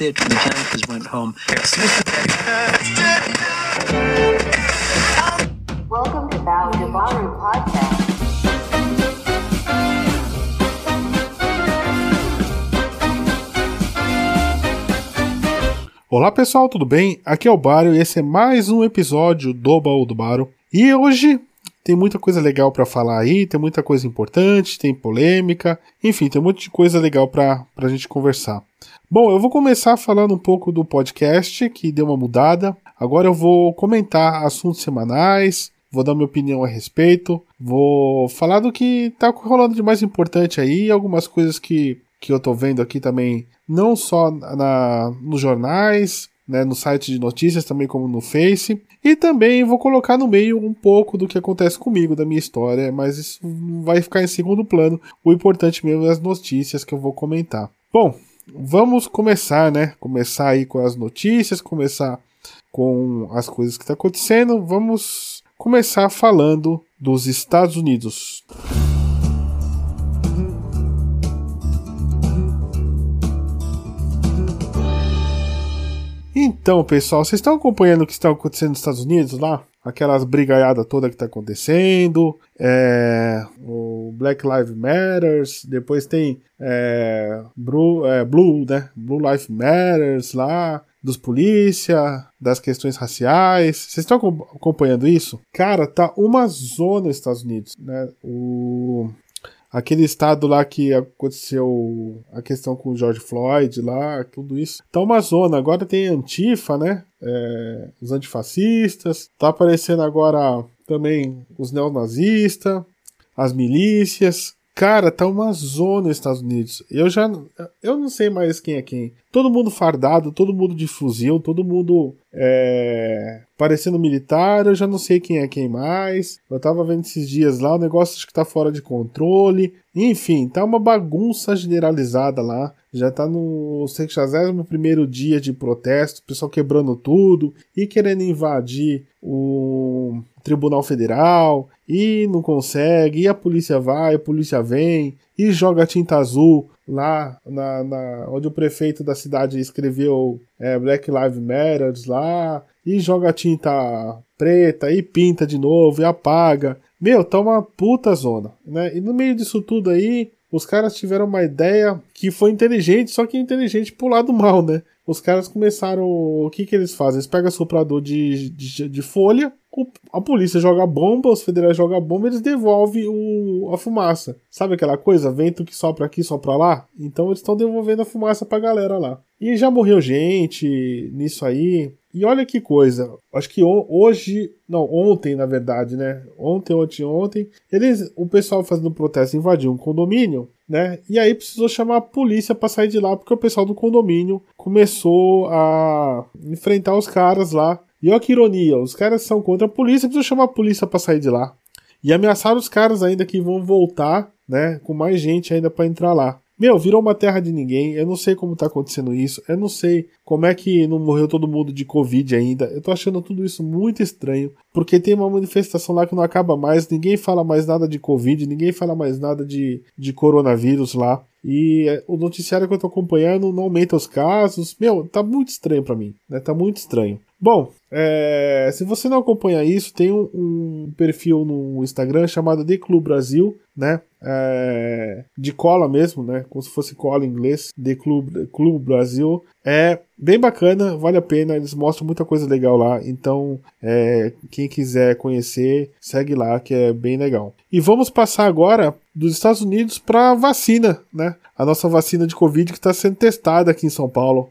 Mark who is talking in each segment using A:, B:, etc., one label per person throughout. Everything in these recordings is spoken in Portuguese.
A: it, and the campers went home.
B: Welcome to Baru Podcast.
C: Olá pessoal, tudo bem? Aqui é o Baro e esse é mais um episódio do Baú do Baro. E hoje tem muita coisa legal para falar aí, tem muita coisa importante, tem polêmica, enfim, tem um monte de coisa legal para a gente conversar. Bom, eu vou começar falando um pouco do podcast, que deu uma mudada. Agora eu vou comentar assuntos semanais, vou dar minha opinião a respeito, vou falar do que tá rolando de mais importante aí, algumas coisas que, que eu tô vendo aqui também, não só na, nos jornais, né, no site de notícias, também como no Face. E também vou colocar no meio um pouco do que acontece comigo, da minha história, mas isso vai ficar em segundo plano. O importante mesmo é as notícias que eu vou comentar. Bom, vamos começar, né? Começar aí com as notícias, começar com as coisas que estão tá acontecendo. Vamos começar falando dos Estados Unidos. Então, pessoal, vocês estão acompanhando o que está acontecendo nos Estados Unidos lá? Aquelas brigaiadas toda que está acontecendo, é, o Black Lives Matters, depois tem é, Blue, é, Blue, né? Blue Lives Matters lá, dos polícia, das questões raciais. Vocês estão acompanhando isso? Cara, tá uma zona nos Estados Unidos, né? O aquele estado lá que aconteceu a questão com o George Floyd lá, tudo isso. Tá uma zona. Agora tem Antifa, né? É, os antifascistas. Tá aparecendo agora também os neonazistas, as milícias. Cara, tá uma zona nos Estados Unidos. Eu já. Eu não sei mais quem é quem. Todo mundo fardado, todo mundo de fuzil, todo mundo é, parecendo militar. Eu já não sei quem é quem mais. Eu tava vendo esses dias lá, o negócio acho que tá fora de controle. Enfim, tá uma bagunça generalizada lá. Já tá no 61 dia de protesto, o pessoal quebrando tudo e querendo invadir o Tribunal Federal e não consegue, e a polícia vai, a polícia vem e joga tinta azul lá na, na onde o prefeito da cidade escreveu é, Black Lives Matter lá e joga tinta preta e pinta de novo e apaga. Meu, tá uma puta zona, né? E no meio disso tudo aí, os caras tiveram uma ideia que foi inteligente, só que inteligente pro lado mal, né? Os caras começaram. O que que eles fazem? Eles pegam soprador de, de, de folha, a polícia joga bomba, os federais jogam bomba, eles devolvem o, a fumaça. Sabe aquela coisa? Vento que sopra aqui, sopra lá? Então eles estão devolvendo a fumaça pra galera lá. E já morreu gente nisso aí. E olha que coisa, acho que hoje, não, ontem na verdade, né? Ontem, ontem, ontem, eles, o pessoal fazendo protesto invadiu um condomínio, né? E aí precisou chamar a polícia para sair de lá porque o pessoal do condomínio começou a enfrentar os caras lá. E olha que ironia, os caras são contra a polícia, precisou chamar a polícia para sair de lá. E ameaçaram os caras ainda que vão voltar, né? Com mais gente ainda para entrar lá. Meu, virou uma terra de ninguém. Eu não sei como tá acontecendo isso. Eu não sei como é que não morreu todo mundo de Covid ainda. Eu tô achando tudo isso muito estranho. Porque tem uma manifestação lá que não acaba mais. Ninguém fala mais nada de Covid. Ninguém fala mais nada de, de coronavírus lá. E é, o noticiário que eu tô acompanhando não aumenta os casos. Meu, tá muito estranho para mim. Né? Tá muito estranho. Bom, é, se você não acompanha isso, tem um, um, perfil no Instagram chamado The Club Brasil, né? É, de cola mesmo, né? Como se fosse cola em inglês, The Club, Club Brasil. É bem bacana, vale a pena, eles mostram muita coisa legal lá. Então, é, quem quiser conhecer, segue lá, que é bem legal. E vamos passar agora dos Estados Unidos para vacina, né? A nossa vacina de Covid que está sendo testada aqui em São Paulo.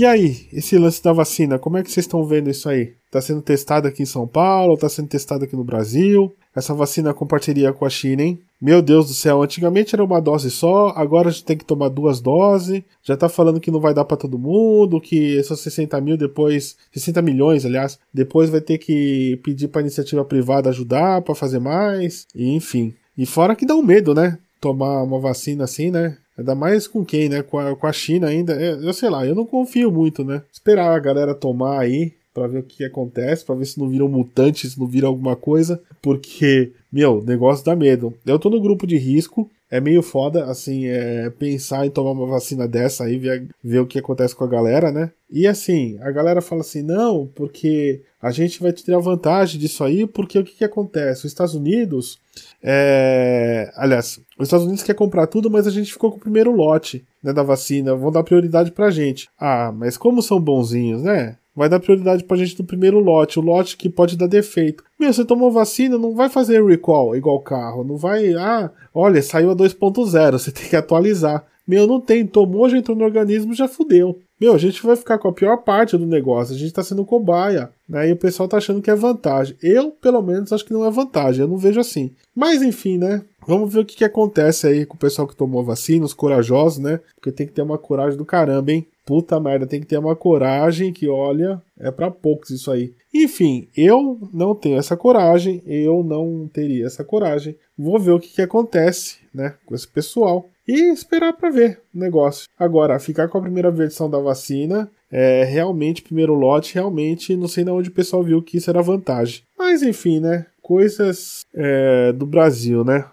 C: E aí, esse lance da vacina, como é que vocês estão vendo isso aí? Está sendo testado aqui em São Paulo, está sendo testado aqui no Brasil? Essa vacina com parceria com a China, hein? Meu Deus do céu, antigamente era uma dose só, agora a gente tem que tomar duas doses. Já tá falando que não vai dar para todo mundo, que são 60 mil depois, 60 milhões, aliás, depois vai ter que pedir para iniciativa privada ajudar para fazer mais, e enfim. E fora que dá um medo, né? Tomar uma vacina assim, né? Ainda mais com quem, né? Com a, com a China ainda. É, eu sei lá, eu não confio muito, né? Esperar a galera tomar aí, para ver o que, que acontece, para ver se não viram mutantes, se não viram alguma coisa, porque, meu, negócio dá medo. Eu tô no grupo de risco, é meio foda, assim, é, pensar em tomar uma vacina dessa aí, ver, ver o que acontece com a galera, né? E assim, a galera fala assim, não, porque a gente vai tirar vantagem disso aí, porque o que, que acontece? Os Estados Unidos, é... aliás, os Estados Unidos quer comprar tudo, mas a gente ficou com o primeiro lote né, da vacina, vão dar prioridade pra gente. Ah, mas como são bonzinhos, né? Vai dar prioridade pra gente no primeiro lote, o lote que pode dar defeito. Meu, você tomou vacina, não vai fazer recall igual carro, não vai, ah, olha, saiu a 2.0, você tem que atualizar. Meu, não tem, tomou, já entrou no organismo, já fudeu. Meu, a gente vai ficar com a pior parte do negócio, a gente tá sendo cobaia, né? E o pessoal tá achando que é vantagem. Eu, pelo menos, acho que não é vantagem, eu não vejo assim. Mas enfim, né? Vamos ver o que, que acontece aí com o pessoal que tomou vacina, os corajosos, né? Porque tem que ter uma coragem do caramba, hein? Puta merda, tem que ter uma coragem que, olha, é para poucos isso aí. Enfim, eu não tenho essa coragem, eu não teria essa coragem. Vou ver o que, que acontece, né, com esse pessoal e esperar para ver o negócio. Agora, ficar com a primeira versão da vacina é realmente primeiro lote, realmente não sei de onde o pessoal viu que isso era vantagem. Mas enfim, né? Coisas é, do Brasil, né?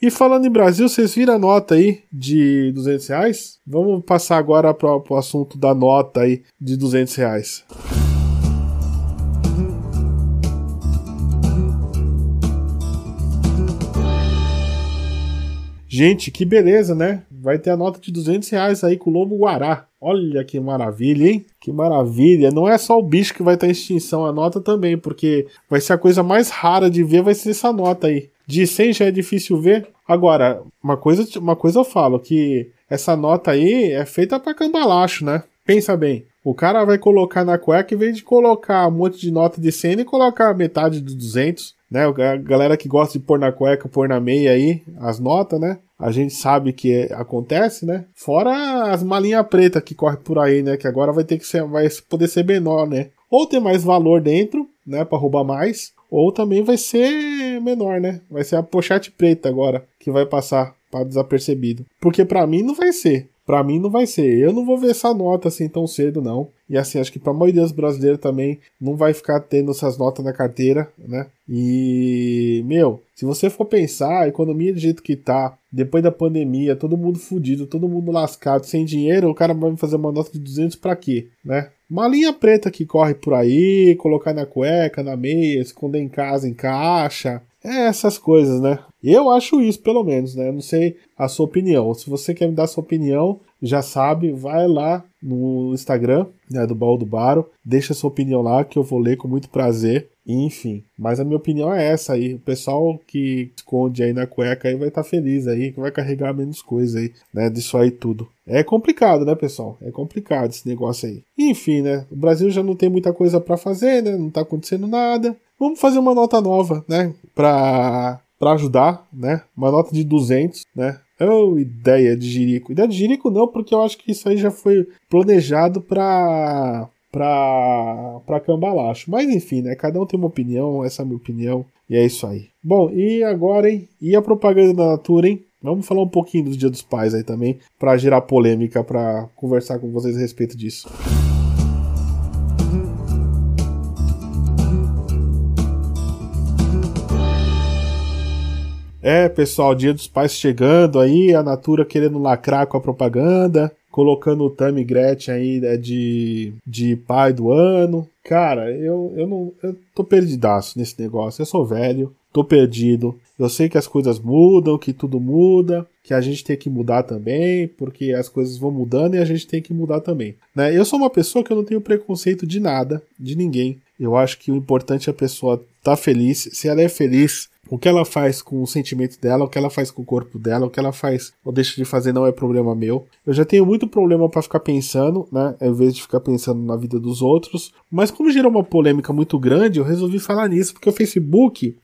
C: E falando em Brasil, vocês viram a nota aí de 200 reais? Vamos passar agora para o assunto da nota aí de 200 reais. Gente, que beleza, né? Vai ter a nota de 200 reais aí com o Lobo Guará. Olha que maravilha, hein? Que maravilha. Não é só o bicho que vai estar em extinção, a nota também, porque vai ser a coisa mais rara de ver, vai ser essa nota aí. De 100 já é difícil ver. Agora, uma coisa, uma coisa eu falo, que essa nota aí é feita para cambalacho, né? Pensa bem. O cara vai colocar na cueca, em vez de colocar um monte de nota de 100, e colocar metade de 200, né? A galera que gosta de pôr na cueca, pôr na meia aí, as notas, né? A gente sabe que é, acontece, né? Fora as malinhas preta que corre por aí, né? Que agora vai ter que ser, vai poder ser menor, né? Ou ter mais valor dentro, né? Para roubar mais, ou também vai ser menor, né? Vai ser a pochete preta agora que vai passar para desapercebido. Porque para mim não vai ser. Para mim não vai ser. Eu não vou ver essa nota assim tão cedo não. E assim, acho que para a maioria dos brasileiros também não vai ficar tendo essas notas na carteira, né? E meu, se você for pensar, a economia do jeito que tá, depois da pandemia, todo mundo fudido, todo mundo lascado, sem dinheiro, o cara vai fazer uma nota de 200 para quê, né? Uma linha preta que corre por aí, colocar na cueca, na meia, esconder em casa, em caixa. É essas coisas, né? Eu acho isso, pelo menos, né? Eu não sei a sua opinião. Se você quer me dar sua opinião, já sabe, vai lá no Instagram né, do Baú do Baro, deixa sua opinião lá que eu vou ler com muito prazer. Enfim, mas a minha opinião é essa aí. O pessoal que esconde aí na cueca aí vai estar tá feliz aí, que vai carregar menos coisa aí, né? Disso aí tudo. É complicado, né, pessoal? É complicado esse negócio aí. Enfim, né? O Brasil já não tem muita coisa para fazer, né? Não tá acontecendo nada. Vamos fazer uma nota nova, né? Pra, pra ajudar, né? Uma nota de 200, né? Oh, ideia de Jirico. Ideia de Jirico não, porque eu acho que isso aí já foi planejado pra pra, pra cambalacho. Mas enfim, né? Cada um tem uma opinião, essa é a minha opinião, e é isso aí. Bom, e agora, hein? E a propaganda da Natura, hein? Vamos falar um pouquinho do Dia dos Pais aí também, para gerar polêmica, para conversar com vocês a respeito disso. É, pessoal, Dia dos Pais chegando aí, a Natura querendo lacrar com a propaganda colocando o Tammy Gretchen aí né, de, de pai do ano. Cara, eu, eu não. Eu tô perdidaço nesse negócio. Eu sou velho, tô perdido. Eu sei que as coisas mudam, que tudo muda, que a gente tem que mudar também, porque as coisas vão mudando e a gente tem que mudar também. Né? Eu sou uma pessoa que eu não tenho preconceito de nada, de ninguém. Eu acho que o importante é a pessoa estar tá feliz. Se ela é feliz, o que ela faz com o sentimento dela, o que ela faz com o corpo dela, o que ela faz ou deixa de fazer não é problema meu. Eu já tenho muito problema para ficar pensando, né, ao invés de ficar pensando na vida dos outros. Mas como gerou uma polêmica muito grande, eu resolvi falar nisso porque o Facebook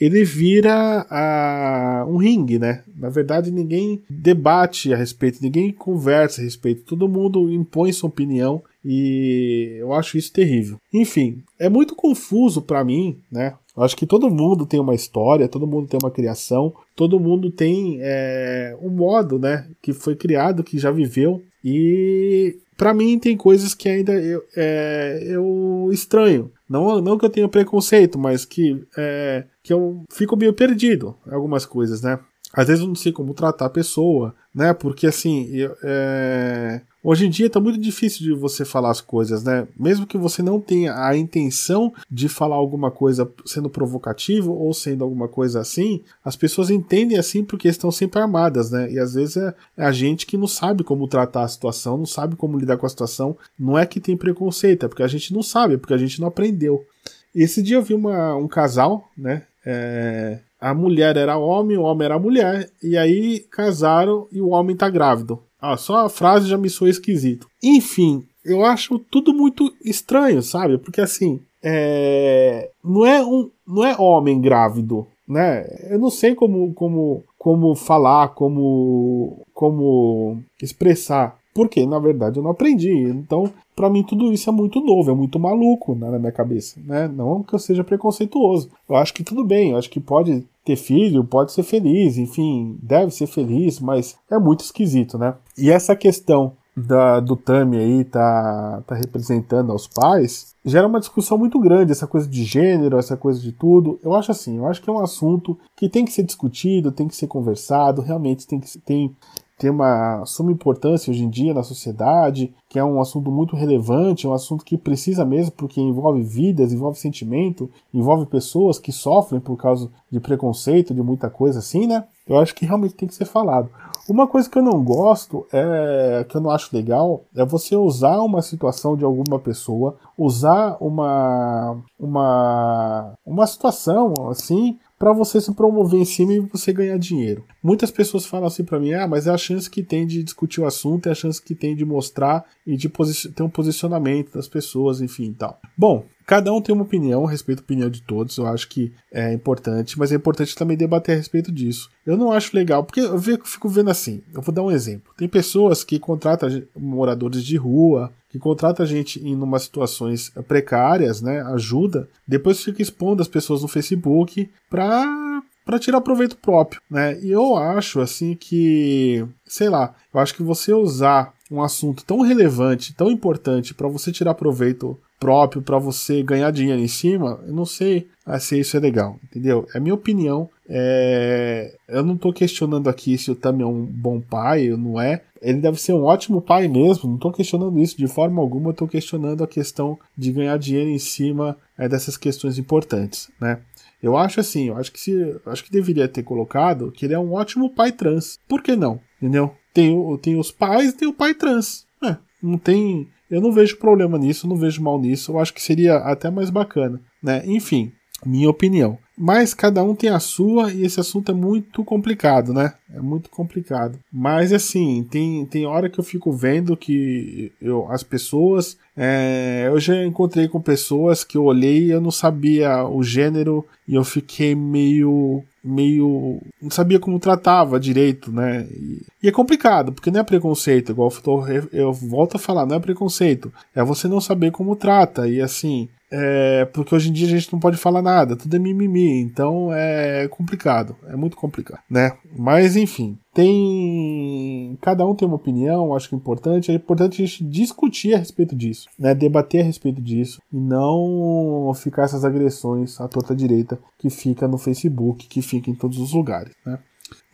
C: ele vira a, um ringue, né? Na verdade, ninguém debate a respeito, ninguém conversa a respeito, todo mundo impõe sua opinião e eu acho isso terrível. Enfim, é muito confuso para mim, né? Eu acho que todo mundo tem uma história, todo mundo tem uma criação, todo mundo tem é, um modo, né, que foi criado, que já viveu e para mim tem coisas que ainda eu, é, eu estranho. Não, não que eu tenha preconceito, mas que, é, que eu fico meio perdido em algumas coisas, né? Às vezes eu não sei como tratar a pessoa, né? Porque assim, eu, é, Hoje em dia tá muito difícil de você falar as coisas, né? Mesmo que você não tenha a intenção de falar alguma coisa sendo provocativo ou sendo alguma coisa assim, as pessoas entendem assim porque estão sempre armadas, né? E às vezes é, é a gente que não sabe como tratar a situação, não sabe como lidar com a situação. Não é que tem preconceito, é porque a gente não sabe, é porque a gente não aprendeu. Esse dia eu vi uma, um casal, né? É, a mulher era homem, o homem era mulher, e aí casaram e o homem tá grávido. Ah, só a frase já me soou esquisito. Enfim, eu acho tudo muito estranho, sabe? Porque assim, é... não é um, não é homem grávido, né? Eu não sei como, como, como falar, como, como expressar. Porque, na verdade, eu não aprendi. Então, para mim, tudo isso é muito novo, é muito maluco né, na minha cabeça. Né? Não que eu seja preconceituoso. Eu acho que tudo bem, eu acho que pode ter filho, pode ser feliz, enfim, deve ser feliz, mas é muito esquisito, né? E essa questão da, do Tami aí tá, tá representando aos pais, gera uma discussão muito grande, essa coisa de gênero, essa coisa de tudo. Eu acho assim, eu acho que é um assunto que tem que ser discutido, tem que ser conversado, realmente tem que tem, tem uma suma importância hoje em dia na sociedade, que é um assunto muito relevante, é um assunto que precisa mesmo, porque envolve vidas, envolve sentimento, envolve pessoas que sofrem por causa de preconceito, de muita coisa assim, né? Eu acho que realmente tem que ser falado. Uma coisa que eu não gosto, é que eu não acho legal, é você usar uma situação de alguma pessoa, usar uma uma uma situação assim para você se promover em cima e você ganhar dinheiro. Muitas pessoas falam assim para mim: "Ah, mas é a chance que tem de discutir o assunto, é a chance que tem de mostrar e de ter um posicionamento das pessoas, enfim, e tal". Bom, Cada um tem uma opinião, respeito a opinião de todos, eu acho que é importante, mas é importante também debater a respeito disso. Eu não acho legal, porque eu fico vendo assim, eu vou dar um exemplo. Tem pessoas que contratam moradores de rua, que contratam a gente em umas situações precárias, né, ajuda, depois fica expondo as pessoas no Facebook pra para tirar proveito próprio, né? E eu acho assim que, sei lá, eu acho que você usar um assunto tão relevante, tão importante para você tirar proveito próprio para você ganhar dinheiro em cima, eu não sei se isso é legal, entendeu? É minha opinião. É... Eu não estou questionando aqui se o Tami é um bom pai ou não é. Ele deve ser um ótimo pai mesmo, não estou questionando isso de forma alguma, estou questionando a questão de ganhar dinheiro em cima é, dessas questões importantes, né? Eu acho assim, eu acho que se, acho que deveria ter colocado que ele é um ótimo pai trans. Por que não? Entendeu? Tem, tem os pais e tem o pai trans. É, não tem eu não vejo problema nisso, não vejo mal nisso. Eu acho que seria até mais bacana, né? Enfim, minha opinião. Mas cada um tem a sua e esse assunto é muito complicado, né? É muito complicado. Mas assim, tem, tem hora que eu fico vendo que eu, as pessoas. É, eu já encontrei com pessoas que eu olhei e eu não sabia o gênero e eu fiquei meio meio. não sabia como tratava direito, né? E, é complicado, porque não é preconceito, igual eu, tô, eu volto a falar, não é preconceito. É você não saber como trata. E assim, é, porque hoje em dia a gente não pode falar nada, tudo é mimimi, então é complicado, é muito complicado, né? Mas enfim, tem. Cada um tem uma opinião, acho que é importante. É importante a gente discutir a respeito disso, né? Debater a respeito disso e não ficar essas agressões à torta direita que fica no Facebook, que fica em todos os lugares, né?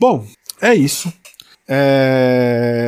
C: Bom, é isso. É...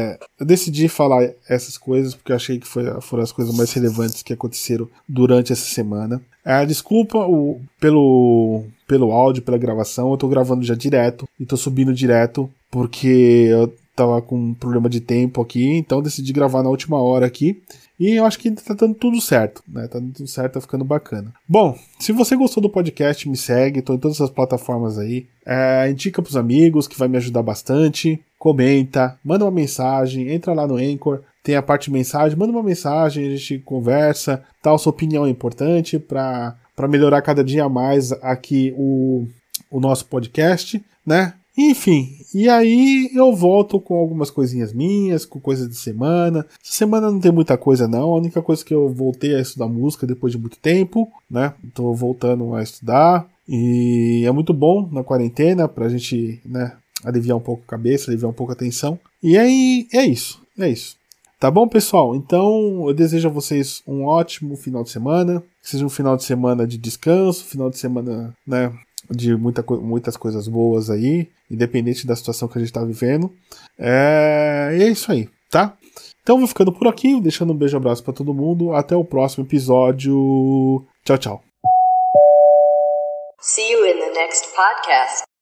C: Eu decidi falar essas coisas porque achei que foi, foram as coisas mais relevantes que aconteceram durante essa semana. É, desculpa o, pelo, pelo áudio, pela gravação, eu tô gravando já direto e tô subindo direto porque eu tava com um problema de tempo aqui, então decidi gravar na última hora aqui. E eu acho que tá dando tudo certo, né? Tá dando tudo certo, tá ficando bacana. Bom, se você gostou do podcast, me segue, tô em todas as plataformas aí. É, indica pros amigos, que vai me ajudar bastante. Comenta, manda uma mensagem, entra lá no Anchor, tem a parte mensagem, manda uma mensagem, a gente conversa, tal, sua opinião é importante para melhorar cada dia mais aqui o, o nosso podcast, né? Enfim, e aí eu volto com algumas coisinhas minhas, com coisas de semana. Essa semana não tem muita coisa não, a única coisa que eu voltei a estudar música depois de muito tempo, né? Tô voltando a estudar e é muito bom na quarentena pra gente, né, aliviar um pouco a cabeça, aliviar um pouco a tensão. E aí é isso, é isso. Tá bom, pessoal? Então eu desejo a vocês um ótimo final de semana. Que seja um final de semana de descanso, final de semana, né? De muita, muitas coisas boas aí, independente da situação que a gente está vivendo. É, e é isso aí, tá? Então vou ficando por aqui, deixando um beijo e abraço para todo mundo. Até o próximo episódio. Tchau, tchau.
B: See you in the next podcast.